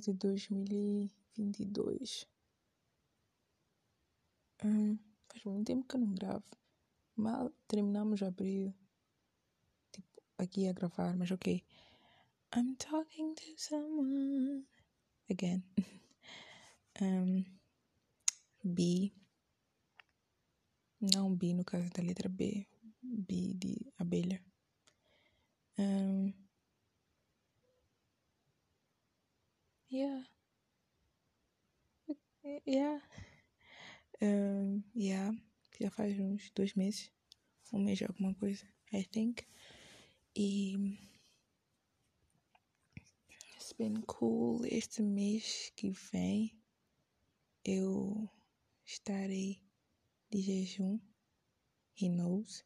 2 de maio de 2022. Hum, faz muito tempo que eu não gravo. Mal terminamos abril. Tipo, aqui a gravar, mas ok. I'm talking to someone. Again. um, B. Não B no caso da letra B. B de abelha. Um, yeah. Yeah. Um, yeah. Já faz uns dois meses. Um mês alguma coisa, I think. E. It's been cool. Este mês que vem eu estarei de jejum. He knows.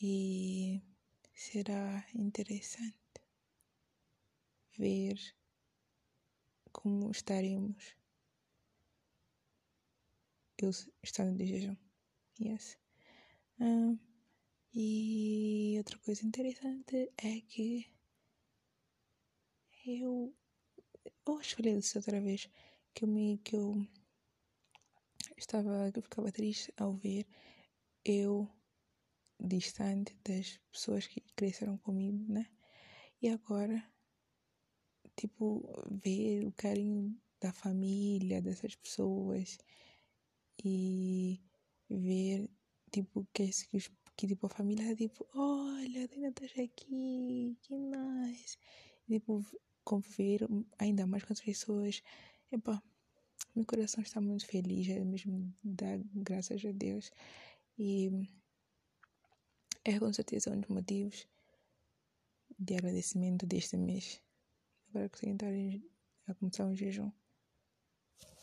E será interessante ver como estaremos eu estando de jejum. Yes. Um, e outra coisa interessante é que eu, eu acho que falei disso outra vez que eu me que eu estava que eu ficava triste ao ver eu distante das pessoas que cresceram comigo, né? E agora, tipo, ver o carinho da família dessas pessoas e ver, tipo, que, que, que tipo, a família, tipo, olha, ainda estás aqui, que nice. E, tipo, conviver ainda mais com as pessoas. Epá, meu coração está muito feliz, é mesmo dar graças a Deus. E é com certeza um dos motivos de agradecimento deste mês. Agora que entrar a começar um jejum.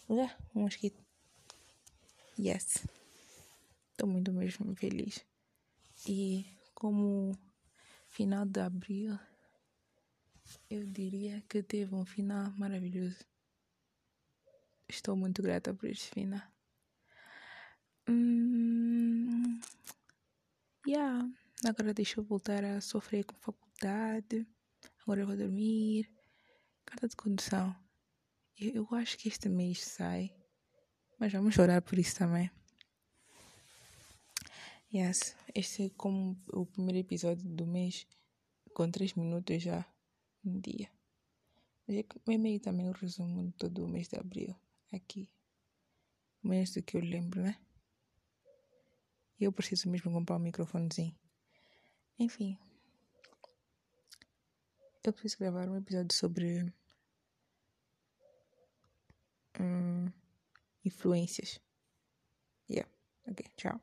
Olha, um mosquito. Yes. Estou muito mesmo feliz. E como final de abril, eu diria que teve um final maravilhoso. Estou muito grata por este final. Hum, yeah. Agora deixa eu voltar a sofrer com faculdade. Agora eu vou dormir. Carta de condução. Eu, eu acho que este mês sai. Mas vamos orar por isso também. Yes. Este é como o primeiro episódio do mês. Com 3 minutos já um dia. É meio também o resumo de todo o mês de abril. Aqui. Menos do que eu lembro, né? Eu preciso mesmo comprar um microfonezinho. Enfim. Eu preciso gravar um episódio sobre. Hum, influências. Yeah. Ok, tchau.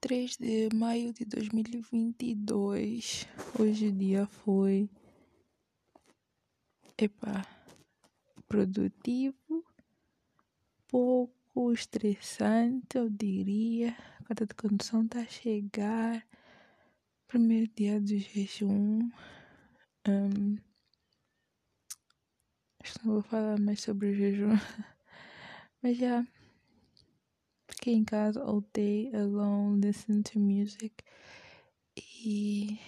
3 de maio de 2022. Hoje o dia foi. Epa. Produtivo. Pouco estressante, eu diria. A carta de condução está a chegar. Primeiro dia do jejum. Um, acho que não vou falar mais sobre o jejum. Mas já. Fiquei em casa all day alone, listening to music. E.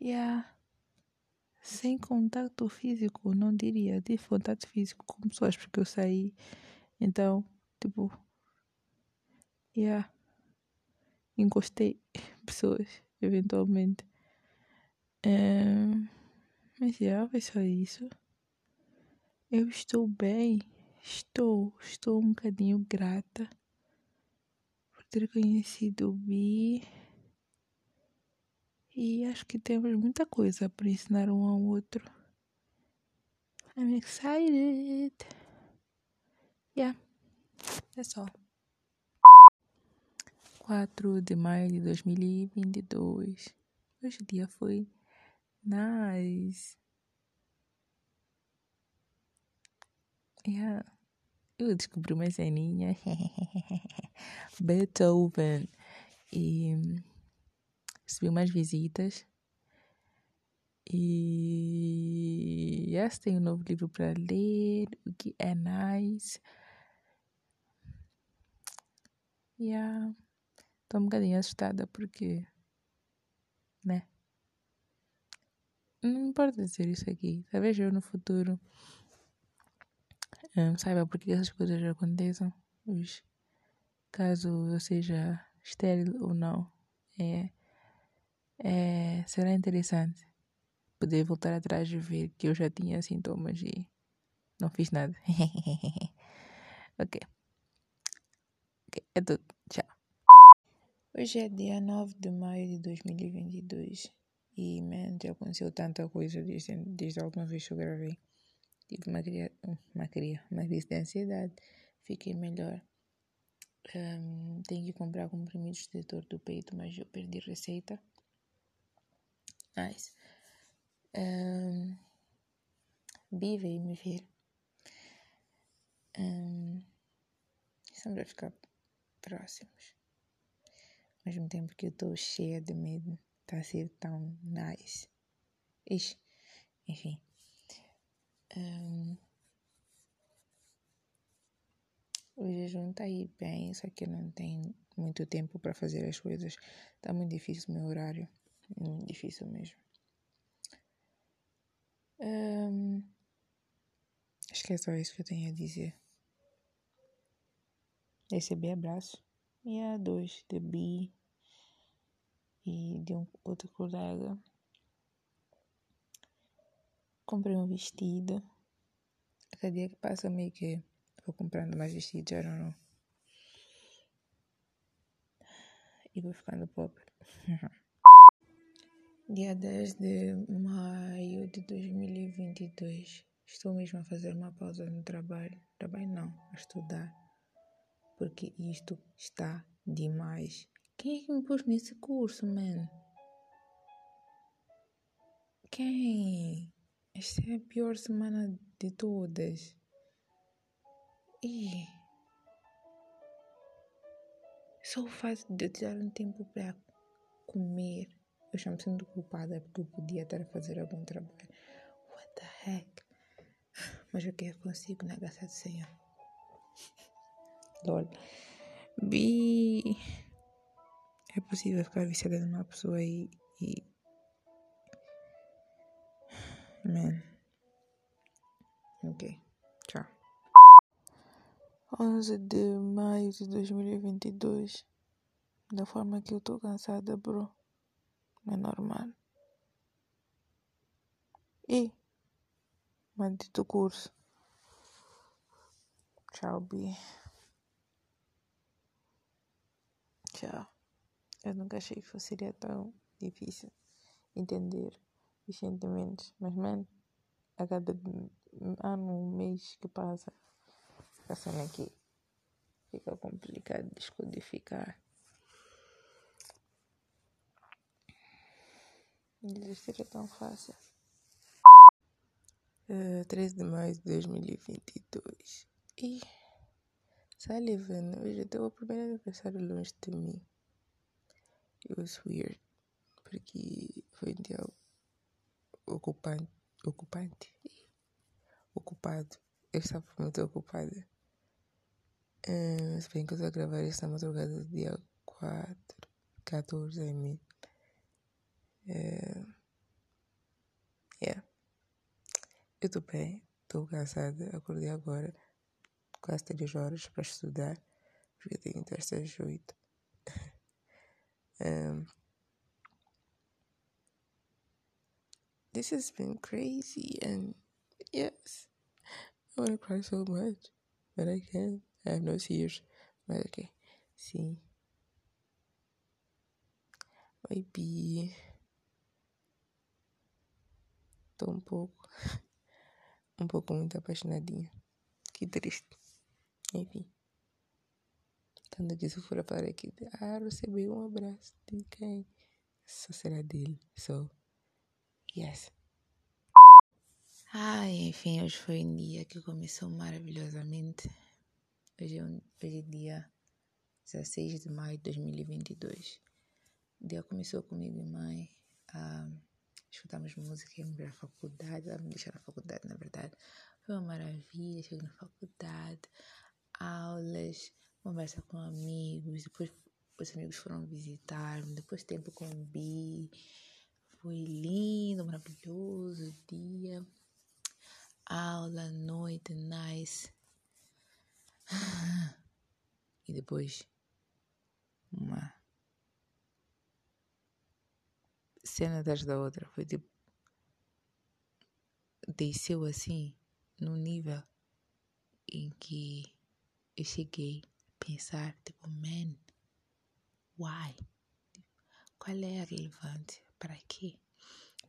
Yeah sem contato físico, não diria, de contato físico com pessoas, porque eu saí, então, tipo, yeah, encostei pessoas, eventualmente. Mas yeah, foi só isso. Eu estou bem, estou, estou um bocadinho grata por ter conhecido o Bi e acho que temos muita coisa para ensinar um ao outro. I'm excited. Yeah, that's all. 4 de maio de 2022. Hoje o dia foi nice. Yeah. Eu descobri uma ceninha. Beethoven. E recebi umas visitas. E yes, tenho um novo livro para ler, o que é nice. Yeah. Estou um bocadinho assustada porque, né? não importa dizer isso aqui. Talvez eu no futuro um, saiba porque essas coisas aconteçam. Os, caso eu seja estéril ou não. É, é, será interessante poder voltar atrás e ver que eu já tinha sintomas e não fiz nada. ok. Ok, é tudo. Hoje é dia 9 de maio de 2022 e, man, já aconteceu tanta coisa desde, desde a última vez que eu gravei. Tive uma, uma, uma crise de ansiedade, fiquei melhor. Um, tenho que comprar comprimidos de dor do peito, mas eu perdi receita. Nice. Um, Bi veio me ver. Um, estamos a ficar próximos. Ao mesmo tempo que eu estou cheia de medo. Está a ser tão nice. Ixi, enfim. Um, o jejum está aí bem, só que eu não tenho muito tempo para fazer as coisas. Está muito difícil o meu horário. Muito difícil mesmo. Um, acho que é só isso que eu tenho a dizer. Receber abraço. E a dois de Bi e de um outro colega. Comprei um vestido. Cada dia que passa meio que vou comprando mais vestidos, já não. E vou ficando pobre. Dia 10 de maio de 2022. Estou mesmo a fazer uma pausa no trabalho. Trabalho não, a estudar. Porque isto está demais. Quem é que me pôs nesse curso, man? Quem? Esta é a pior semana de todas. E só o fato de eu tirar um tempo para comer, eu já me sinto culpada porque eu podia estar a fazer algum trabalho. What the heck? Mas o que eu consigo na graça do Senhor? Lol. Bi. É possível ficar viciada numa pessoa e. e... Man. Ok. Tchau. 11 de maio de 2022. Da forma que eu tô cansada, bro. É normal. E. Maldito curso. Tchau, Bi. Tchau. Eu nunca achei que seria tão difícil entender os sentimentos. Mas, mano, a cada ano, mês que passa, cena aqui fica complicado de descodificar. Desistir é tão fácil. Uh, eh, 13 de maio de 2022. E Sullivan, hoje é o primeiro aniversário longe de mim. It was weird. Porque foi um dia ocupante. Ocupante? Ocupado. Eu estava muito ocupada. Uh, se bem que eu estou a gravar esta madrugada do dia 4, 14, I mean. Uh, yeah. Eu estou bem, estou cansada. Acordei agora, quase 3 horas para estudar, porque tenho testes às 8. Um, this has been crazy, and yes, I want to cry so much, but I can't. I have no tears. But okay, sim. Maybe. Tô um pouco. um pouco muito apaixonadinha. Que triste. Enfim. Quando disse for a falar aqui, ah, recebi um abraço de quem? Só será dele. So, yes. Ai, enfim, hoje foi um dia que começou maravilhosamente. Hoje é, um, hoje é dia 16 de maio de 2022. O dia começou comigo e mãe. Ah, escutamos música, íamos para a faculdade. Ela me deixou na faculdade, na verdade. Foi uma maravilha. Cheguei na faculdade, aulas conversa com amigos, depois os amigos foram visitar-me, depois tempo com o Bi. foi lindo, maravilhoso dia. Aula, noite, nice. E depois uma cena atrás da outra. Foi tipo. Desceu assim, num nível em que eu cheguei a pensar, tipo, man, why? Qual é a relevância? Para quê?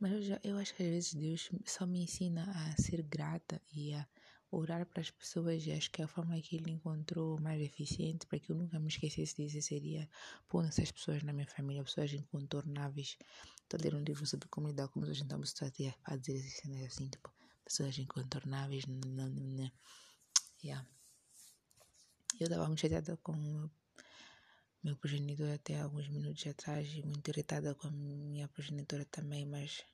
Mas eu, já, eu acho que às vezes Deus só me ensina a ser grata e a orar para as pessoas e acho que a forma que ele encontrou mais eficiente para que eu nunca me esquecesse disso seria pondo essas pessoas na minha família, pessoas incontornáveis. Estou a ler um livro sobre como lidar com pessoas, então estou a dizer assim, tipo, pessoas incontornáveis. Não, não. Yeah. Eu estava muito chateada com o meu progenitor até alguns minutos atrás e muito irritada com a minha progenitora também, mas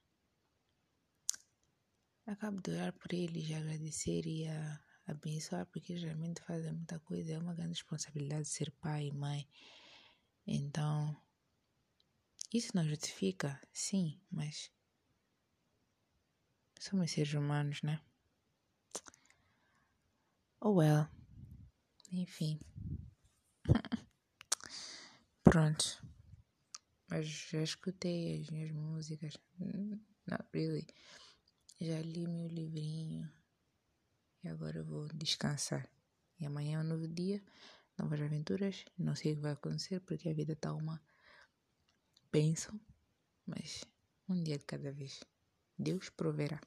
acabo de orar por eles e agradecer e a abençoar porque realmente fazem muita coisa. É uma grande responsabilidade ser pai e mãe. Então, isso não justifica, sim, mas somos seres humanos, né? Oh well. Enfim. Pronto. Mas já escutei as minhas músicas. Not really. Já li meu livrinho. E agora eu vou descansar. E amanhã é um novo dia, novas aventuras. Não sei o que vai acontecer porque a vida está uma bênção. Mas um dia de cada vez. Deus proverá.